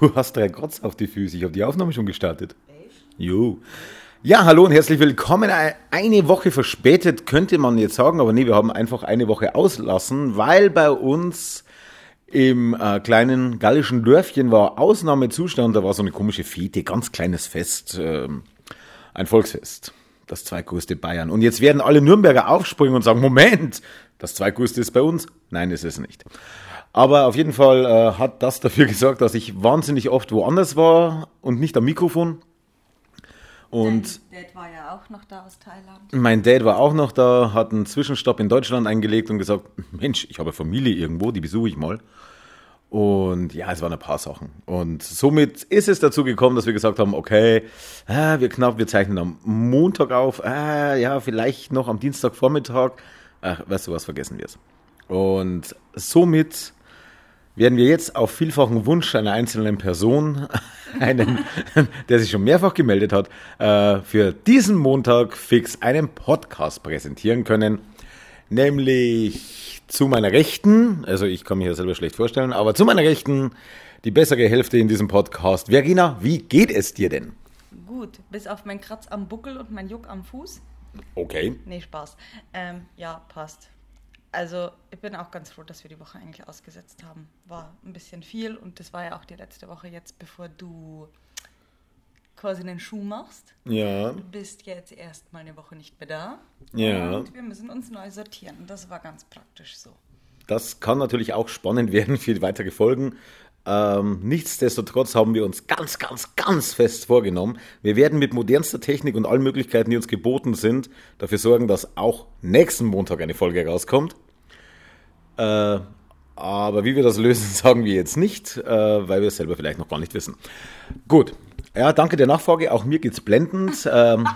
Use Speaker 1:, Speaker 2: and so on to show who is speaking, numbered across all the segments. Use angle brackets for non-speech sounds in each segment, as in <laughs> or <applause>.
Speaker 1: Du hast drei Grotz auf die Füße. Ich habe die Aufnahme schon gestartet. Echt? Jo. Ja, hallo und herzlich willkommen. Eine Woche verspätet könnte man jetzt sagen, aber nee, wir haben einfach eine Woche auslassen, weil bei uns im äh, kleinen gallischen Dörfchen war Ausnahmezustand. Da war so eine komische Fete, ganz kleines Fest, äh, ein Volksfest. Das zweitgrößte Bayern. Und jetzt werden alle Nürnberger aufspringen und sagen, Moment, das zweitgrößte ist bei uns. Nein, ist es nicht. Aber auf jeden Fall äh, hat das dafür <laughs> gesorgt, dass ich wahnsinnig oft woanders war und nicht am Mikrofon.
Speaker 2: Und Dein Dad war ja auch noch da aus Thailand.
Speaker 1: Mein Dad war auch noch da, hat einen Zwischenstopp in Deutschland eingelegt und gesagt, Mensch, ich habe Familie irgendwo, die besuche ich mal. Und ja, es waren ein paar Sachen. Und somit ist es dazu gekommen, dass wir gesagt haben, okay, äh, wir knapp, wir zeichnen am Montag auf, äh, ja, vielleicht noch am Dienstagvormittag. Ach, weißt du was, vergessen wir es. Und somit werden wir jetzt auf vielfachen Wunsch einer einzelnen Person, <laughs> einen, der sich schon mehrfach gemeldet hat, äh, für diesen Montag fix einen Podcast präsentieren können. Nämlich zu meiner Rechten, also ich kann mich ja selber schlecht vorstellen, aber zu meiner Rechten die bessere Hälfte in diesem Podcast. Verena, wie geht es dir denn?
Speaker 2: Gut, bis auf meinen Kratz am Buckel und mein Juck am Fuß.
Speaker 1: Okay.
Speaker 2: Nee, Spaß. Ähm, ja, passt. Also ich bin auch ganz froh, dass wir die Woche eigentlich ausgesetzt haben. War ein bisschen viel und das war ja auch die letzte Woche jetzt, bevor du quasi einen Schuh machst.
Speaker 1: Ja.
Speaker 2: Du bist jetzt erstmal eine Woche nicht mehr da.
Speaker 1: Ja.
Speaker 2: Und wir müssen uns neu sortieren. Und das war ganz praktisch so.
Speaker 1: Das kann natürlich auch spannend <laughs> werden für die weitere Folgen. Ähm, nichtsdestotrotz haben wir uns ganz, ganz, ganz fest vorgenommen. Wir werden mit modernster Technik und allen Möglichkeiten, die uns geboten sind, dafür sorgen, dass auch nächsten Montag eine Folge rauskommt. Äh, aber wie wir das lösen, <laughs> sagen wir jetzt nicht, äh, weil wir es selber vielleicht noch gar nicht wissen. Gut. Ja, danke der Nachfrage. Auch mir geht's blendend. <laughs> Ähm,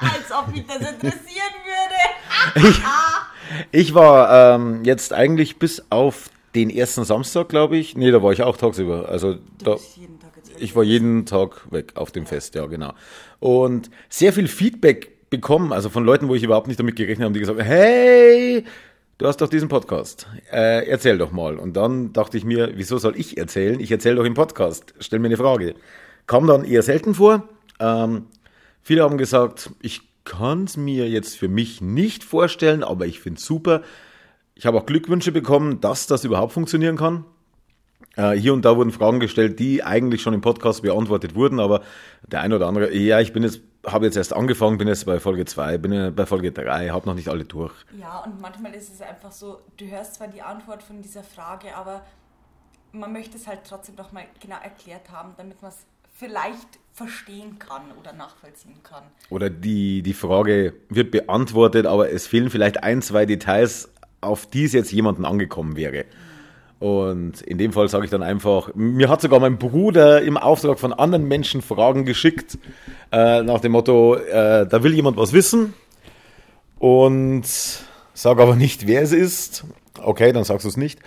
Speaker 2: Als ob mich das interessieren würde. <laughs>
Speaker 1: ich, ich war ähm, jetzt eigentlich bis auf den ersten Samstag, glaube ich. Nee, da war ich auch tagsüber. Also da, ich war jeden Tag weg auf dem Fest, ja, genau. Und sehr viel Feedback bekommen, also von Leuten, wo ich überhaupt nicht damit gerechnet habe, die gesagt haben, hey, du hast doch diesen Podcast, äh, erzähl doch mal. Und dann dachte ich mir, wieso soll ich erzählen? Ich erzähle doch im Podcast, stell mir eine Frage. Kam dann eher selten vor. Ähm, viele haben gesagt, ich kann es mir jetzt für mich nicht vorstellen, aber ich finde es super. Ich habe auch Glückwünsche bekommen, dass das überhaupt funktionieren kann. Äh, hier und da wurden Fragen gestellt, die eigentlich schon im Podcast beantwortet wurden, aber der eine oder andere, ja, ich bin jetzt habe jetzt erst angefangen, bin jetzt bei Folge 2, bin bei Folge 3, habe noch nicht alle durch.
Speaker 2: Ja, und manchmal ist es einfach so, du hörst zwar die Antwort von dieser Frage, aber man möchte es halt trotzdem doch mal genau erklärt haben, damit man es vielleicht verstehen kann oder nachvollziehen kann.
Speaker 1: Oder die, die Frage wird beantwortet, aber es fehlen vielleicht ein, zwei Details, auf die es jetzt jemanden angekommen wäre. Mhm. Und in dem Fall sage ich dann einfach, mir hat sogar mein Bruder im Auftrag von anderen Menschen Fragen geschickt, äh, nach dem Motto, äh, da will jemand was wissen und sage aber nicht, wer es ist. Okay, dann sagst du es nicht.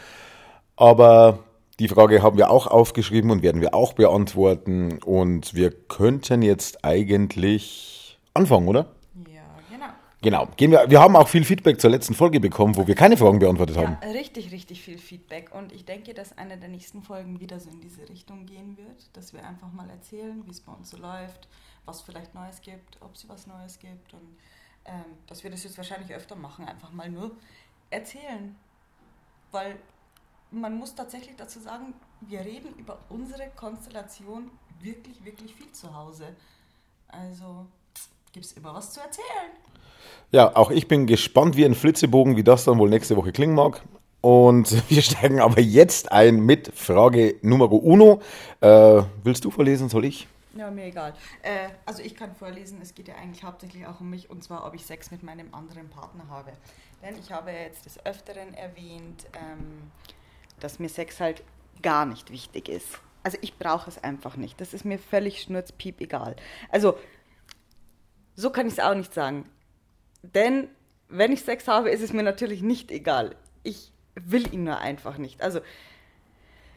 Speaker 1: Aber die Frage haben wir auch aufgeschrieben und werden wir auch beantworten. Und wir könnten jetzt eigentlich anfangen, oder? Genau. Gehen wir, wir haben auch viel Feedback zur letzten Folge bekommen, wo wir keine Fragen beantwortet
Speaker 2: ja,
Speaker 1: haben.
Speaker 2: Richtig, richtig viel Feedback. Und ich denke, dass eine der nächsten Folgen wieder so in diese Richtung gehen wird, dass wir einfach mal erzählen, wie es bei uns so läuft, was vielleicht Neues gibt, ob es was Neues gibt. Und ähm, dass wir das jetzt wahrscheinlich öfter machen, einfach mal nur erzählen. Weil man muss tatsächlich dazu sagen, wir reden über unsere Konstellation wirklich, wirklich viel zu Hause. Also gibt es immer was zu erzählen.
Speaker 1: Ja, auch ich bin gespannt wie ein Flitzebogen, wie das dann wohl nächste Woche klingen mag. Und <laughs> wir steigen aber jetzt ein mit Frage Nummer uno. Äh, willst du vorlesen, soll ich?
Speaker 2: Ja, mir egal. Äh, also ich kann vorlesen, es geht ja eigentlich hauptsächlich auch um mich und zwar, ob ich Sex mit meinem anderen Partner habe. Denn ich habe jetzt des Öfteren erwähnt, ähm, dass mir Sex halt gar nicht wichtig ist. Also ich brauche es einfach nicht. Das ist mir völlig schnurzpiep egal. Also so kann ich es auch nicht sagen. Denn wenn ich Sex habe, ist es mir natürlich nicht egal. Ich will ihn nur einfach nicht. Also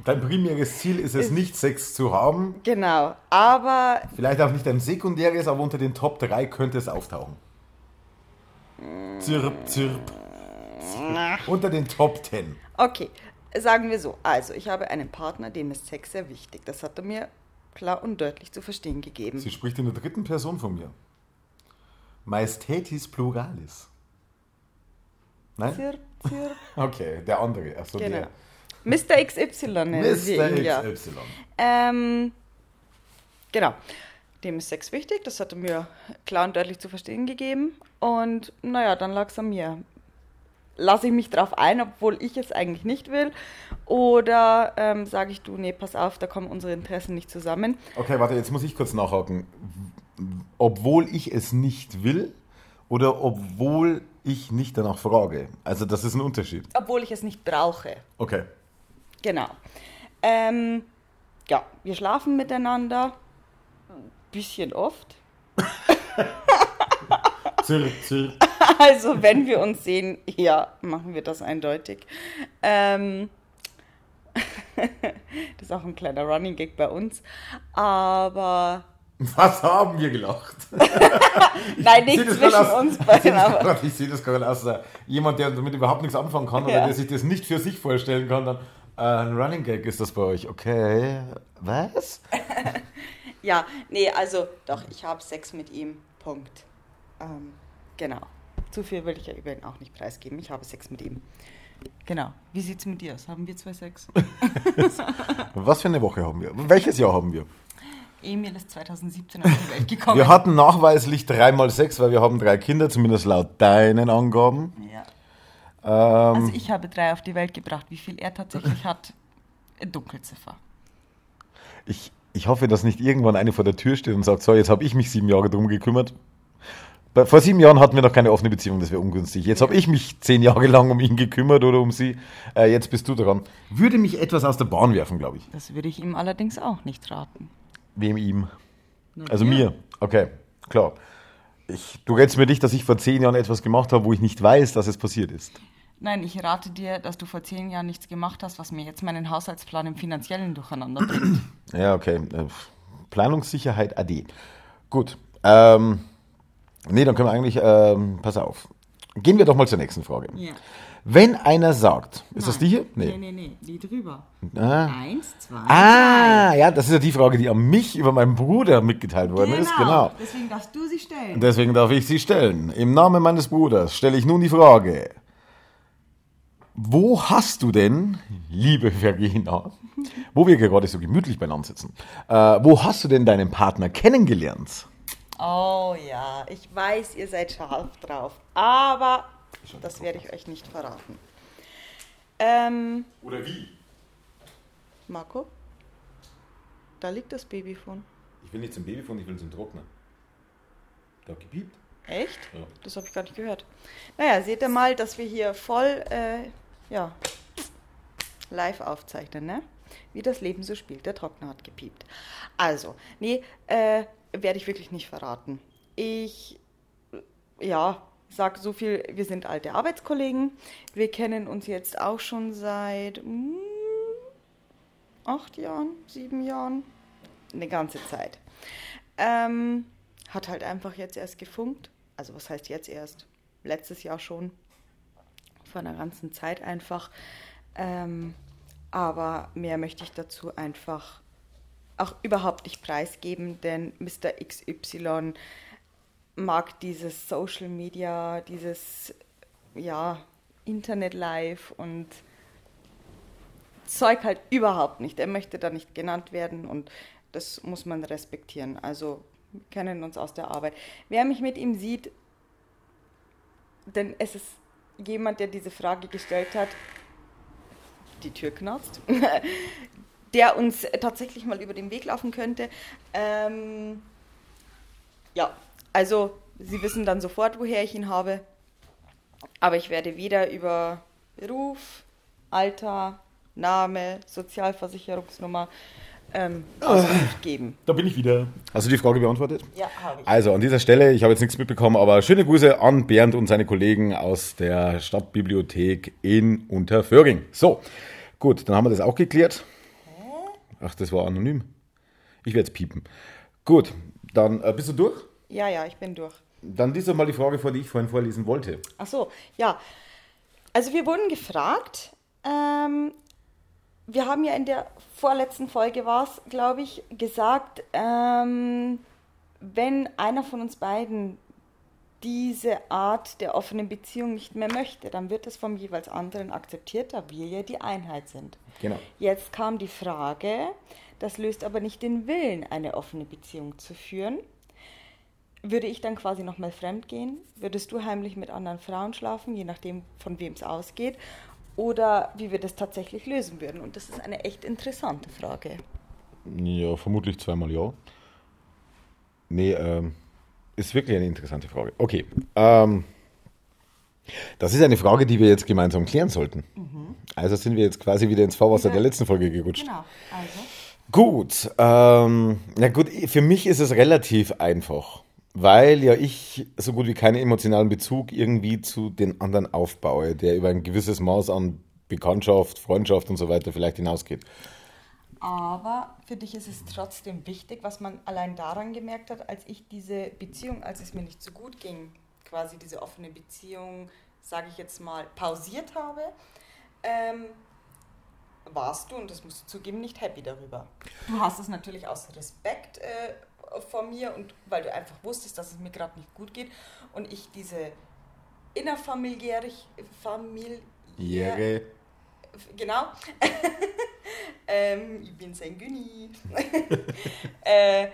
Speaker 1: Dein primäres Ziel ist es ist, nicht, Sex zu haben.
Speaker 2: Genau, aber.
Speaker 1: Vielleicht auch nicht ein sekundäres, aber unter den Top 3 könnte es auftauchen. Zirp, zirp. zirp. Unter den Top 10.
Speaker 2: Okay, sagen wir so, also ich habe einen Partner, dem ist Sex sehr wichtig. Das hat er mir klar und deutlich zu verstehen gegeben.
Speaker 1: Sie spricht in der dritten Person von mir. Majestätis pluralis. Nein? Zir, zir. <laughs> Okay, der andere. Achso,
Speaker 2: genau. der. Mr. XY
Speaker 1: nennen Sie ihn, ja. XY.
Speaker 2: Ähm, genau. Dem ist Sex wichtig, das hat er mir klar und deutlich zu verstehen gegeben. Und naja, dann lag es an mir lasse ich mich darauf ein, obwohl ich es eigentlich nicht will? Oder ähm, sage ich, du, nee, pass auf, da kommen unsere Interessen nicht zusammen.
Speaker 1: Okay, warte, jetzt muss ich kurz nachhaken. Obwohl ich es nicht will oder obwohl ich nicht danach frage? Also das ist ein Unterschied.
Speaker 2: Obwohl ich es nicht brauche.
Speaker 1: Okay.
Speaker 2: Genau. Ähm, ja, wir schlafen miteinander. Bisschen oft. <laughs>
Speaker 1: zirr, zirr.
Speaker 2: Also, wenn wir uns sehen, ja, machen wir das eindeutig. Ähm, <laughs> das ist auch ein kleiner Running Gag bei uns. Aber.
Speaker 1: Was haben wir gelacht? <laughs>
Speaker 2: Nein, nicht zwischen aus, uns <laughs> beiden.
Speaker 1: Aber. Ich sehe das gerade aus äh, jemand, der damit überhaupt nichts anfangen kann oder der sich das nicht für sich vorstellen kann. Dann, äh, ein Running Gag ist das bei euch. Okay, was? <laughs>
Speaker 2: ja, nee, also doch, ich habe Sex mit ihm. Punkt. Ähm, genau. Zu viel will ich ja über ihn auch nicht preisgeben. Ich habe Sex mit ihm. Genau. Wie sieht es mit dir aus? Haben wir zwei Sex?
Speaker 1: Was für eine Woche haben wir? Welches Jahr haben wir?
Speaker 2: Emil ist 2017 auf die Welt gekommen.
Speaker 1: Wir hatten nachweislich dreimal Sex, weil wir haben drei Kinder, zumindest laut deinen Angaben.
Speaker 2: Ja. Ähm, also ich habe drei auf die Welt gebracht. Wie viel er tatsächlich hat, Dunkelziffer.
Speaker 1: Ich, ich hoffe, dass nicht irgendwann eine vor der Tür steht und sagt, so, jetzt habe ich mich sieben Jahre drum gekümmert. Vor sieben Jahren hatten wir noch keine offene Beziehung, das wäre ungünstig. Jetzt habe ich mich zehn Jahre lang um ihn gekümmert oder um sie. Äh, jetzt bist du dran. Würde mich etwas aus der Bahn werfen, glaube ich.
Speaker 2: Das würde ich ihm allerdings auch nicht raten.
Speaker 1: Wem ihm? Na, also dir. mir. Okay, klar. Ich, du rätst mir nicht, dass ich vor zehn Jahren etwas gemacht habe, wo ich nicht weiß, dass es passiert ist.
Speaker 2: Nein, ich rate dir, dass du vor zehn Jahren nichts gemacht hast, was mir jetzt meinen Haushaltsplan im finanziellen durcheinander bringt. <clears throat>
Speaker 1: Ja, okay. Äh, Planungssicherheit AD. Gut. Ähm, Nee, dann können wir eigentlich, ähm, pass auf. Gehen wir doch mal zur nächsten Frage. Ja. Wenn einer sagt, ist Nein. das die hier?
Speaker 2: Nee, nee, nee, nee die drüber. Ah. Eins, zwei,
Speaker 1: Ah, drei. ja, das ist ja die Frage, die an mich über meinen Bruder mitgeteilt worden genau. ist. Genau.
Speaker 2: Deswegen darfst du sie stellen.
Speaker 1: Deswegen darf ich sie stellen. Im Namen meines Bruders stelle ich nun die Frage. Wo hast du denn, liebe Vergina, wo wir gerade so gemütlich beieinander sitzen, äh, wo hast du denn deinen Partner kennengelernt?
Speaker 2: Oh ja, ich weiß, ihr seid scharf drauf, aber das werde ich euch nicht verraten. Ähm,
Speaker 1: Oder wie?
Speaker 2: Marco? Da liegt das Babyfon.
Speaker 1: Ich will nicht zum Babyfon, ich will zum Trockner. Da gepiept.
Speaker 2: Echt? Ja. Das habe ich gar nicht gehört. Naja, seht ihr mal, dass wir hier voll äh, ja, live aufzeichnen, ne? Wie das Leben so spielt. Der Trockner hat gepiept. Also, nee, äh, werde ich wirklich nicht verraten. Ich, ja, sage so viel, wir sind alte Arbeitskollegen. Wir kennen uns jetzt auch schon seit hm, acht Jahren, sieben Jahren, eine ganze Zeit. Ähm, hat halt einfach jetzt erst gefunkt. Also was heißt jetzt erst? Letztes Jahr schon. Vor einer ganzen Zeit einfach. Ähm, aber mehr möchte ich dazu einfach auch überhaupt nicht preisgeben, denn Mr. XY mag dieses Social Media, dieses ja, Internet Live und Zeug halt überhaupt nicht. Er möchte da nicht genannt werden und das muss man respektieren. Also wir kennen uns aus der Arbeit. Wer mich mit ihm sieht, denn es ist jemand, der diese Frage gestellt hat, die Tür knarzt, <laughs> der uns tatsächlich mal über den Weg laufen könnte. Ähm, ja, also Sie wissen dann sofort, woher ich ihn habe. Aber ich werde weder über Beruf, Alter, Name, Sozialversicherungsnummer ähm, Auskunft geben.
Speaker 1: Da bin ich wieder. Hast du die Frage beantwortet?
Speaker 2: Ja, habe ich.
Speaker 1: Also an dieser Stelle, ich habe jetzt nichts mitbekommen, aber schöne Grüße an Bernd und seine Kollegen aus der Stadtbibliothek in Unterföhring. So, gut, dann haben wir das auch geklärt. Ach, das war anonym. Ich werde jetzt piepen. Gut, dann äh, bist du durch?
Speaker 2: Ja, ja, ich bin durch.
Speaker 1: Dann lies doch mal die Frage vor, die ich vorhin vorlesen wollte.
Speaker 2: Ach so, ja. Also wir wurden gefragt, ähm, wir haben ja in der vorletzten Folge war es, glaube ich, gesagt, ähm, wenn einer von uns beiden diese Art der offenen Beziehung nicht mehr möchte, dann wird es vom jeweils anderen akzeptiert, da wir ja die Einheit sind.
Speaker 1: Genau.
Speaker 2: Jetzt kam die Frage, das löst aber nicht den Willen, eine offene Beziehung zu führen. Würde ich dann quasi nochmal fremd gehen? Würdest du heimlich mit anderen Frauen schlafen, je nachdem, von wem es ausgeht? Oder wie wir das tatsächlich lösen würden? Und das ist eine echt interessante Frage.
Speaker 1: Ja, vermutlich zweimal ja. Nee, ähm, ist wirklich eine interessante Frage. Okay. Ähm, das ist eine Frage, die wir jetzt gemeinsam klären sollten. Mhm. Also sind wir jetzt quasi wieder ins Fahrwasser der letzten Folge gerutscht. Genau. Also. Gut. Ähm, na gut, für mich ist es relativ einfach, weil ja ich so gut wie keinen emotionalen Bezug irgendwie zu den anderen aufbaue, der über ein gewisses Maß an Bekanntschaft, Freundschaft und so weiter vielleicht hinausgeht.
Speaker 2: Aber für dich ist es trotzdem wichtig, was man allein daran gemerkt hat, als ich diese Beziehung, als es mir nicht so gut ging, quasi diese offene Beziehung, sage ich jetzt mal, pausiert habe, ähm, warst du, und das musst du zugeben, nicht happy darüber. Du hast es natürlich aus Respekt äh, vor mir und weil du einfach wusstest, dass es mir gerade nicht gut geht und ich diese innerfamiliäre familiäre genau <laughs> ähm, ich bin sein Günni. <laughs> äh,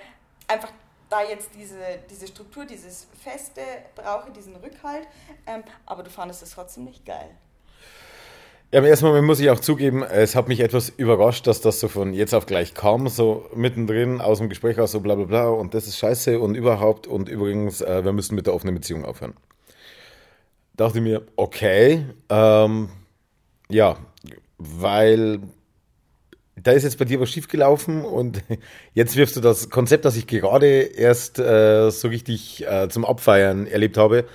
Speaker 2: einfach da jetzt diese, diese Struktur, dieses Feste brauche, diesen Rückhalt, ähm, aber du fandest es trotzdem nicht geil.
Speaker 1: Ja, im ersten Moment muss ich auch zugeben, es hat mich etwas überrascht, dass das so von jetzt auf gleich kam, so mittendrin aus dem Gespräch aus so bla bla bla und das ist scheiße und überhaupt und übrigens, äh, wir müssen mit der offenen Beziehung aufhören. Dachte mir, okay, ähm, ja, weil da ist jetzt bei dir was schiefgelaufen und <laughs> jetzt wirfst du das Konzept, das ich gerade erst äh, so richtig äh, zum Abfeiern erlebt habe,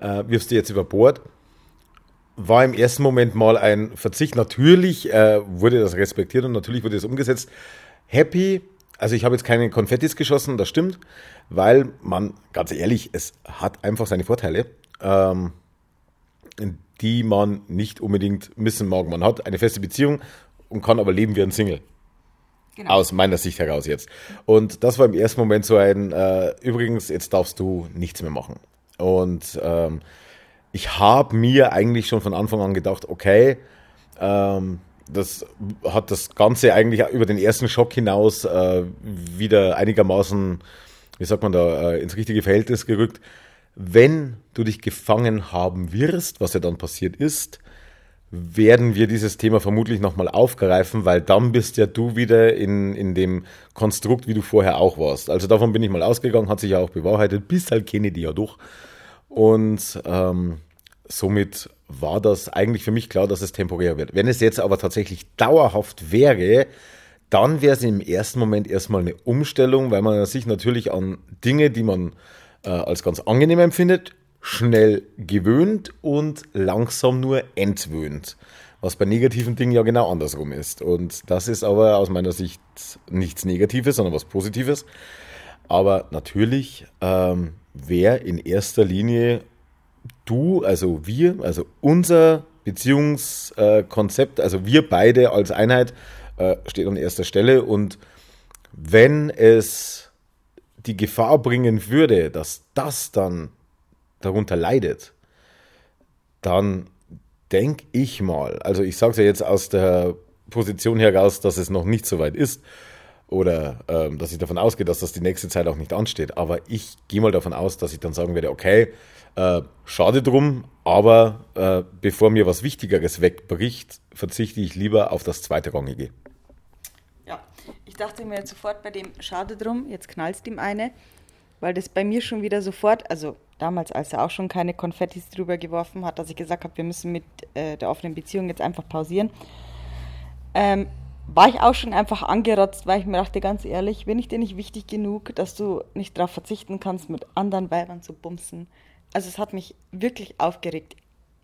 Speaker 1: äh, wirfst du jetzt über Bord. War im ersten Moment mal ein Verzicht. Natürlich äh, wurde das respektiert und natürlich wurde es umgesetzt. Happy, also ich habe jetzt keine Konfettis geschossen, das stimmt, weil man, ganz ehrlich, es hat einfach seine Vorteile, ähm, die man nicht unbedingt missen mag. Man hat eine feste Beziehung und kann aber leben wie ein Single. Genau. Aus meiner Sicht heraus jetzt. Und das war im ersten Moment so ein, äh, übrigens, jetzt darfst du nichts mehr machen. Und ähm, ich habe mir eigentlich schon von Anfang an gedacht, okay, ähm, das hat das Ganze eigentlich über den ersten Schock hinaus äh, wieder einigermaßen, wie sagt man da, äh, ins richtige Verhältnis gerückt. Wenn du dich gefangen haben wirst, was ja dann passiert ist, werden wir dieses Thema vermutlich nochmal aufgreifen, weil dann bist ja du wieder in, in dem Konstrukt, wie du vorher auch warst. Also davon bin ich mal ausgegangen, hat sich ja auch bewahrheitet, bis halt Kennedy ja durch. Und ähm, somit war das eigentlich für mich klar, dass es temporär wird. Wenn es jetzt aber tatsächlich dauerhaft wäre, dann wäre es im ersten Moment erstmal eine Umstellung, weil man sich natürlich an Dinge, die man äh, als ganz angenehm empfindet, schnell gewöhnt und langsam nur entwöhnt. Was bei negativen Dingen ja genau andersrum ist. Und das ist aber aus meiner Sicht nichts Negatives, sondern was Positives. Aber natürlich ähm, wäre in erster Linie du, also wir, also unser Beziehungskonzept, also wir beide als Einheit, äh, steht an erster Stelle. Und wenn es die Gefahr bringen würde, dass das dann darunter leidet, dann denke ich mal, also ich sage es ja jetzt aus der Position heraus, dass es noch nicht so weit ist oder ähm, dass ich davon ausgehe, dass das die nächste Zeit auch nicht ansteht, aber ich gehe mal davon aus, dass ich dann sagen werde, okay, äh, schade drum, aber äh, bevor mir was Wichtigeres wegbricht, verzichte ich lieber auf das zweite Rangige.
Speaker 2: Ja, ich dachte mir sofort bei dem Schade drum, jetzt knallst ihm eine, weil das bei mir schon wieder sofort, also damals, als er auch schon keine Konfettis drüber geworfen hat, dass ich gesagt habe, wir müssen mit äh, der offenen Beziehung jetzt einfach pausieren, ähm, war ich auch schon einfach angerotzt, weil ich mir dachte, ganz ehrlich, bin ich dir nicht wichtig genug, dass du nicht darauf verzichten kannst, mit anderen Weibern zu bumsen. Also es hat mich wirklich aufgeregt.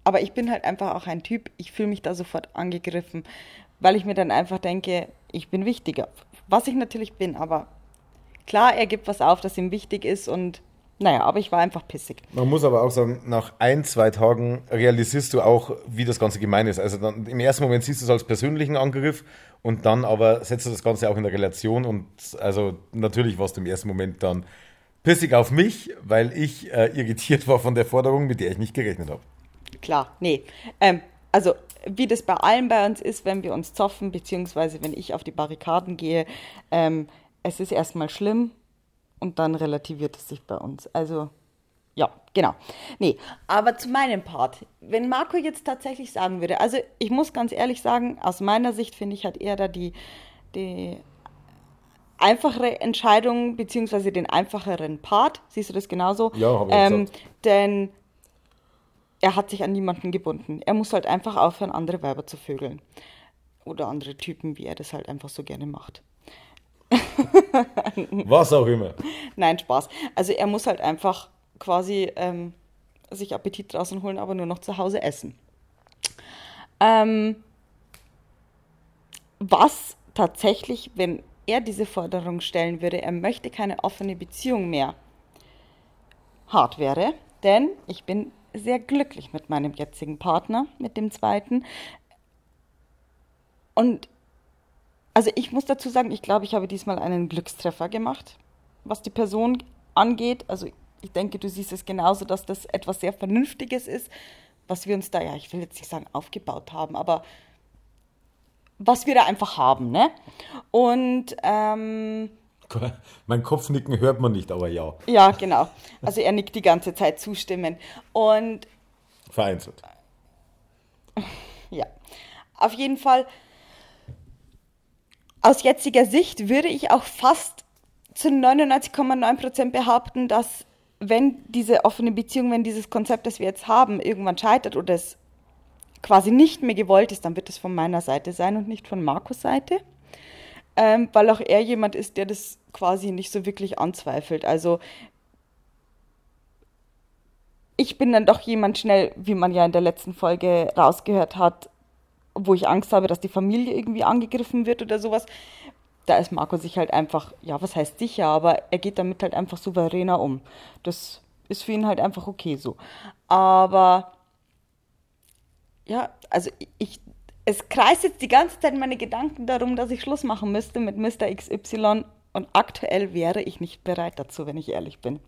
Speaker 2: Aber ich bin halt einfach auch ein Typ, ich fühle mich da sofort angegriffen, weil ich mir dann einfach denke, ich bin wichtiger. Was ich natürlich bin, aber klar, er gibt was auf, das ihm wichtig ist und Naja, aber ich war einfach pissig.
Speaker 1: Man muss aber auch sagen, nach ein, zwei Tagen realisierst du auch, wie das Ganze gemein ist. Also dann, im ersten Moment siehst du es als persönlichen Angriff und dann aber setzt du das Ganze auch in der Relation und also natürlich warst du im ersten Moment dann pissig auf mich, weil ich äh, irritiert war von der Forderung, mit der ich nicht gerechnet habe.
Speaker 2: Klar, nee. Ähm, also wie das bei allen bei uns ist, wenn wir uns zoffen, beziehungsweise wenn ich auf die Barrikaden gehe, ähm, es ist erstmal schlimm, und dann relativiert es sich bei uns. Also ja, genau. Nee, aber zu meinem Part. Wenn Marco jetzt tatsächlich sagen würde, also ich muss ganz ehrlich sagen, aus meiner Sicht finde ich, hat er da die, die einfachere Entscheidung, beziehungsweise den einfacheren Part. Siehst du das genauso?
Speaker 1: Ja, habe ich
Speaker 2: ähm, Denn er hat sich an niemanden gebunden. Er muss halt einfach aufhören, andere Weiber zu vögeln. Oder andere Typen, wie er das halt einfach so gerne macht. <laughs>
Speaker 1: Was auch immer.
Speaker 2: Nein, Spaß. Also er muss halt einfach quasi ähm, sich Appetit draußen holen, aber nur noch zu Hause essen. Ähm, was tatsächlich, wenn er diese Forderung stellen würde, er möchte keine offene Beziehung mehr, hart wäre, denn ich bin sehr glücklich mit meinem jetzigen Partner, mit dem zweiten. Und also ich muss dazu sagen, ich glaube, ich habe diesmal einen Glückstreffer gemacht, was die Person angeht. Also ich denke, du siehst es genauso, dass das etwas sehr Vernünftiges ist, was wir uns da, ja, ich will jetzt nicht sagen aufgebaut haben, aber was wir da einfach haben, ne? Und ähm, <laughs>
Speaker 1: mein Kopfnicken hört man nicht, aber ja.
Speaker 2: Ja, genau. Also er nickt die ganze Zeit zustimmend. Und
Speaker 1: vereinzelt. <laughs>
Speaker 2: Ja. Auf jeden Fall aus jetziger Sicht würde ich auch fast zu 99,9 Prozent behaupten, dass wenn diese offene Beziehung, wenn dieses Konzept, das wir jetzt haben, irgendwann scheitert oder es quasi nicht mehr gewollt ist, dann wird es von meiner Seite sein und nicht von Markus Seite. Ähm, weil auch er jemand ist, der das quasi nicht so wirklich anzweifelt. Also ich bin dann doch jemand schnell, wie man ja in der letzten Folge rausgehört hat, wo ich Angst habe, dass die Familie irgendwie angegriffen wird oder sowas. Da ist Marco sich halt einfach, ja, was heißt sicher, aber er geht damit halt einfach souveräner um. Das ist für ihn halt einfach okay so. Aber ja, also ich, es kreist jetzt die ganze Zeit meine Gedanken darum, dass ich Schluss machen müsste mit Mr. XY und aktuell wäre ich nicht bereit dazu, wenn ich ehrlich bin.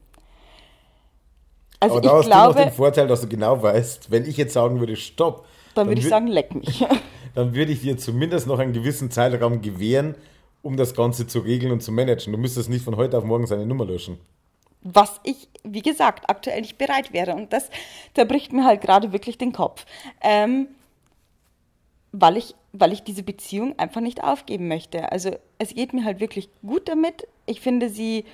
Speaker 1: Also Aber da hast glaube, du noch den Vorteil, dass du genau weißt, wenn ich jetzt sagen würde, stopp,
Speaker 2: dann, würde ich sagen, leck mich. <laughs>
Speaker 1: dann würde ich dir zumindest noch einen gewissen Zeitraum gewähren, um das Ganze zu regeln und zu managen. Du müsstest nicht von heute auf morgen seine Nummer löschen.
Speaker 2: Was ich, wie gesagt, aktuell nicht bereit wäre. Und das zerbricht mir halt gerade wirklich den Kopf. Ähm, weil ich, weil ich diese Beziehung einfach nicht aufgeben möchte. Also es geht mir halt wirklich gut damit. Ich finde, sie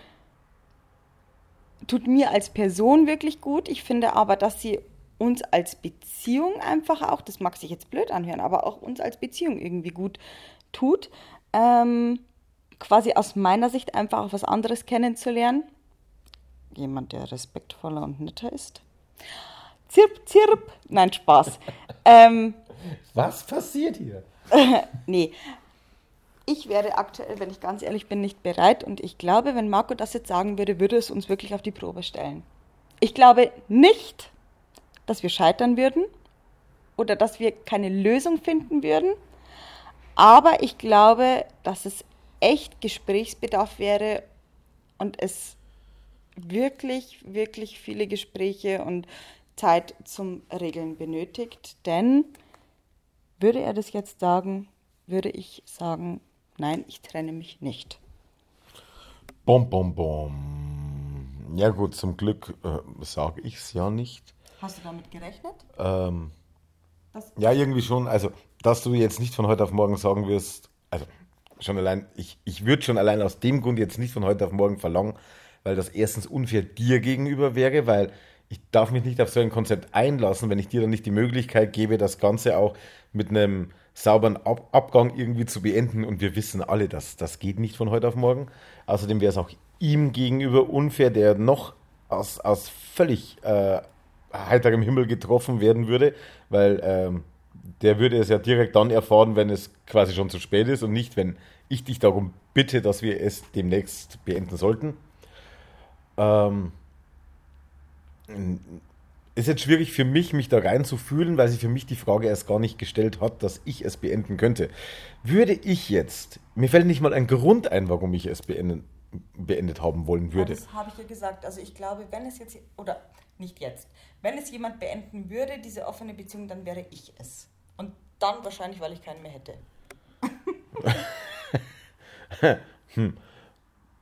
Speaker 2: tut mir als Person wirklich gut. Ich finde aber, dass sie uns als Beziehung einfach auch, das mag sich jetzt blöd anhören, aber auch uns als Beziehung irgendwie gut tut, ähm, quasi aus meiner Sicht einfach auch was anderes kennenzulernen. Jemand, der respektvoller und netter ist. Zirp, zirp. Nein, Spaß. <laughs> ähm,
Speaker 1: was passiert hier? <laughs>
Speaker 2: nee. Ich wäre aktuell, wenn ich ganz ehrlich bin, nicht bereit und ich glaube, wenn Marco das jetzt sagen würde, würde es uns wirklich auf die Probe stellen. Ich glaube nicht, dass wir scheitern würden oder dass wir keine Lösung finden würden. Aber ich glaube, dass es echt Gesprächsbedarf wäre und es wirklich, wirklich viele Gespräche und Zeit zum Regeln benötigt. Denn würde er das jetzt sagen, würde ich sagen, nein, ich trenne mich nicht.
Speaker 1: Bom, bom, bom. Ja gut, zum Glück äh, sage ich es ja nicht.
Speaker 2: Hast du damit gerechnet?
Speaker 1: Ähm, ja, irgendwie schon. Also, dass du jetzt nicht von heute auf morgen sagen wirst, also schon allein, ich, ich würde schon allein aus dem Grund jetzt nicht von heute auf morgen verlangen, weil das erstens unfair dir gegenüber wäre, weil ich darf mich nicht auf so ein Konzept einlassen, wenn ich dir dann nicht die Möglichkeit gebe, das Ganze auch mit einem sauberen Ab Abgang irgendwie zu beenden. Und wir wissen alle, dass das geht nicht von heute auf morgen. Außerdem wäre es auch ihm gegenüber unfair, der noch aus, aus völlig äh, heiterem Himmel getroffen werden würde, weil ähm, der würde es ja direkt dann erfahren, wenn es quasi schon zu spät ist und nicht, wenn ich dich darum bitte, dass wir es demnächst beenden sollten. Ähm, ist jetzt schwierig für mich, mich da reinzufühlen, weil sich für mich die Frage erst gar nicht gestellt hat, dass ich es beenden könnte. Würde ich jetzt, mir fällt nicht mal ein Grund ein, warum ich es beenden, beendet haben wollen würde.
Speaker 2: Ja, das habe ich ja gesagt. Also ich glaube, wenn es jetzt, oder nicht jetzt, wenn es jemand beenden würde, diese offene Beziehung, dann wäre ich es. Und dann wahrscheinlich, weil ich keinen mehr hätte. <laughs>
Speaker 1: hm.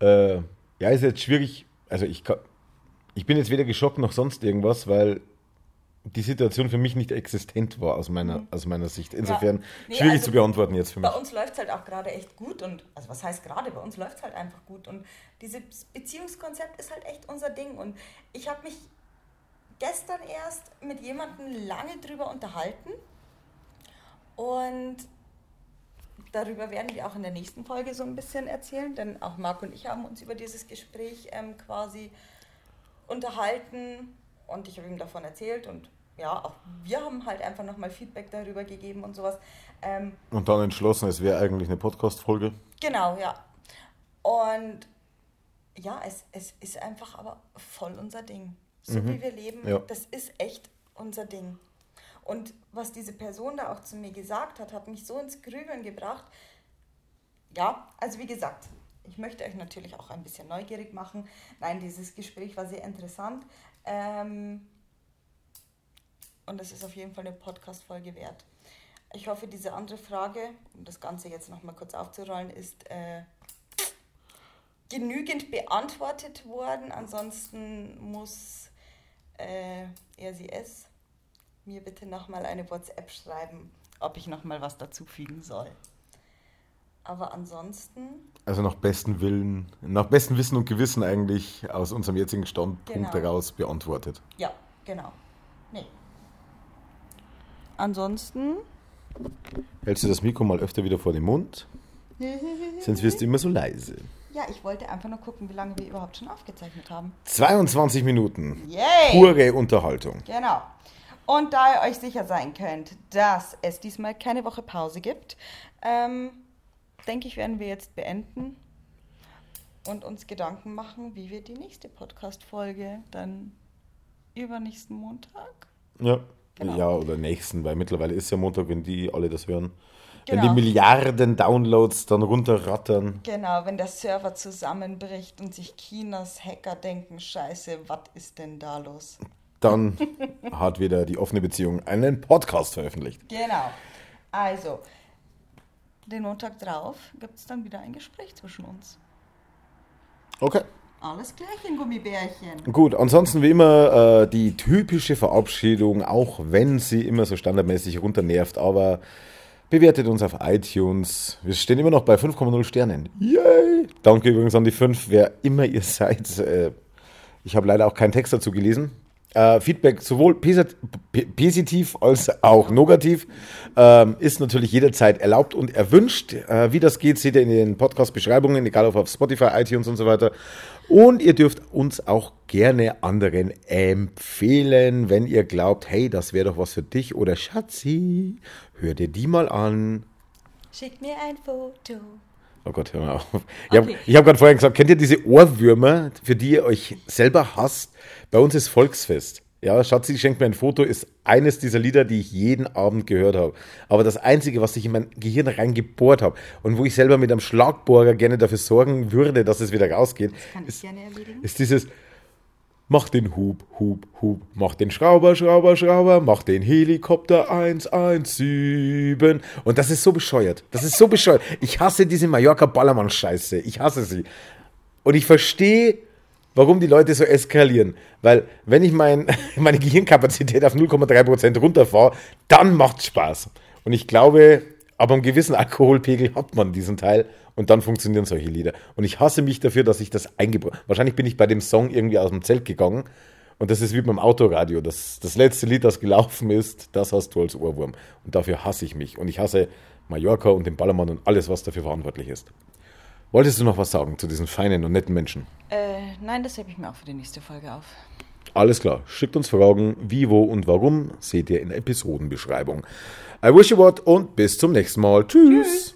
Speaker 1: äh, ja, ist jetzt schwierig. Also ich, ich bin jetzt weder geschockt noch sonst irgendwas, weil die Situation für mich nicht existent war aus meiner, mhm. aus meiner Sicht. Insofern ja. nee, schwierig also zu beantworten jetzt für mich.
Speaker 2: Bei uns läuft es halt auch gerade echt gut und, also was heißt gerade, bei uns läuft es halt einfach gut und dieses Beziehungskonzept ist halt echt unser Ding und ich habe mich gestern erst mit jemandem lange drüber unterhalten und darüber werden wir auch in der nächsten Folge so ein bisschen erzählen, denn auch Marc und ich haben uns über dieses Gespräch ähm, quasi unterhalten und ich habe ihm davon erzählt und ja, auch wir haben halt einfach nochmal Feedback darüber gegeben und sowas. Ähm,
Speaker 1: und dann entschlossen, es wäre eigentlich eine Podcast-Folge.
Speaker 2: Genau, ja. Und ja, es, es ist einfach aber voll unser Ding. So mhm. wie wir leben, ja. das ist echt unser Ding. Und was diese Person da auch zu mir gesagt hat, hat mich so ins Grübeln gebracht. Ja, also wie gesagt, ich möchte euch natürlich auch ein bisschen neugierig machen. Nein, dieses Gespräch war sehr interessant. Ähm, und es ist auf jeden Fall eine Podcast-Folge wert. Ich hoffe, diese andere Frage, um das Ganze jetzt nochmal kurz aufzurollen, ist äh, genügend beantwortet worden. Ansonsten muss äh, er mir bitte nochmal eine WhatsApp schreiben, ob ich nochmal was dazu fügen soll. Aber ansonsten.
Speaker 1: Also nach bestem Willen, nach bestem Wissen und Gewissen eigentlich aus unserem jetzigen Standpunkt genau. heraus beantwortet.
Speaker 2: Ja, genau. Nee. Ansonsten.
Speaker 1: Hältst du das Mikro mal öfter wieder vor den Mund? <laughs> Sonst wirst du immer so leise.
Speaker 2: Ja, ich wollte einfach nur gucken, wie lange wir überhaupt schon aufgezeichnet haben.
Speaker 1: 22 Minuten. Yay! Pure Unterhaltung.
Speaker 2: Genau. Und da ihr euch sicher sein könnt, dass es diesmal keine Woche Pause gibt, ähm, denke ich, werden wir jetzt beenden und uns Gedanken machen, wie wir die nächste Podcast-Folge dann übernächsten Montag.
Speaker 1: Ja. Genau. Ja, oder nächsten, weil mittlerweile ist ja Montag, wenn die alle das hören. Genau. Wenn die genau. Milliarden Downloads dann runterrattern.
Speaker 2: Genau, wenn der Server zusammenbricht und sich Chinas Hacker denken, scheiße, was ist denn da los?
Speaker 1: Dann <laughs> hat wieder die offene Beziehung einen Podcast veröffentlicht.
Speaker 2: Genau. Also, den Montag drauf gibt es dann wieder ein Gespräch zwischen uns.
Speaker 1: Okay.
Speaker 2: Alles klärchen, Gummibärchen.
Speaker 1: Gut, ansonsten wie immer äh, die typische Verabschiedung, auch wenn sie immer so standardmäßig runternervt, aber bewertet uns auf iTunes. Wir stehen immer noch bei 5,0 Sternen. Yay! Danke übrigens an die 5, wer immer ihr seid. Äh, ich habe leider auch keinen Text dazu gelesen. Äh, Feedback sowohl positiv als auch negativ ähm, ist natürlich jederzeit erlaubt und erwünscht. Äh, wie das geht, seht ihr in den Podcast-Beschreibungen, egal ob auf Spotify, iTunes und so weiter. Und ihr dürft uns auch gerne anderen empfehlen, wenn ihr glaubt, hey, das wäre doch was für dich oder Schatzi, hör dir die mal an.
Speaker 2: Schick mir ein Foto.
Speaker 1: Oh Gott, hör mal auf. Ich okay. habe hab gerade vorhin gesagt, kennt ihr diese Ohrwürmer, für die ihr euch selber hasst? Bei uns ist Volksfest. Ja, Schatzi schenkt mir ein Foto, ist eines dieser Lieder, die ich jeden Abend gehört habe. Aber das Einzige, was ich in mein Gehirn reingebohrt habe und wo ich selber mit einem Schlagbohrer gerne dafür sorgen würde, dass es wieder rausgeht, ist, ist dieses Mach den Hub, Hub, Hub, mach den Schrauber, Schrauber, Schrauber, mach den Helikopter 117. Und das ist so bescheuert. Das ist so bescheuert. Ich hasse diese Mallorca-Ballermann-Scheiße. Ich hasse sie. Und ich verstehe, warum die Leute so eskalieren. Weil, wenn ich mein, <laughs> meine Gehirnkapazität auf 0,3% runterfahre, dann macht's Spaß. Und ich glaube, aber einen gewissen <laughs> Alkoholpegel hat man diesen Teil und dann funktionieren solche Lieder. Und ich hasse mich dafür, dass ich das eingebaut Wahrscheinlich bin ich bei dem Song irgendwie aus dem Zelt gegangen und das ist wie beim Autoradio. Das, das letzte Lied, das gelaufen ist, das hast du als Ohrwurm. Und dafür hasse ich mich. Und ich hasse Mallorca und den Ballermann und alles, was dafür verantwortlich ist. Wolltest du noch was sagen zu diesen feinen und netten Menschen?
Speaker 2: Äh, nein, das hebe ich mir auch für die nächste Folge auf.
Speaker 1: Alles klar. Schickt uns Fragen, wie, wo und warum, seht ihr in der Episodenbeschreibung. I wish you what und bis zum nächsten Mal. Tschüss. Tschüss.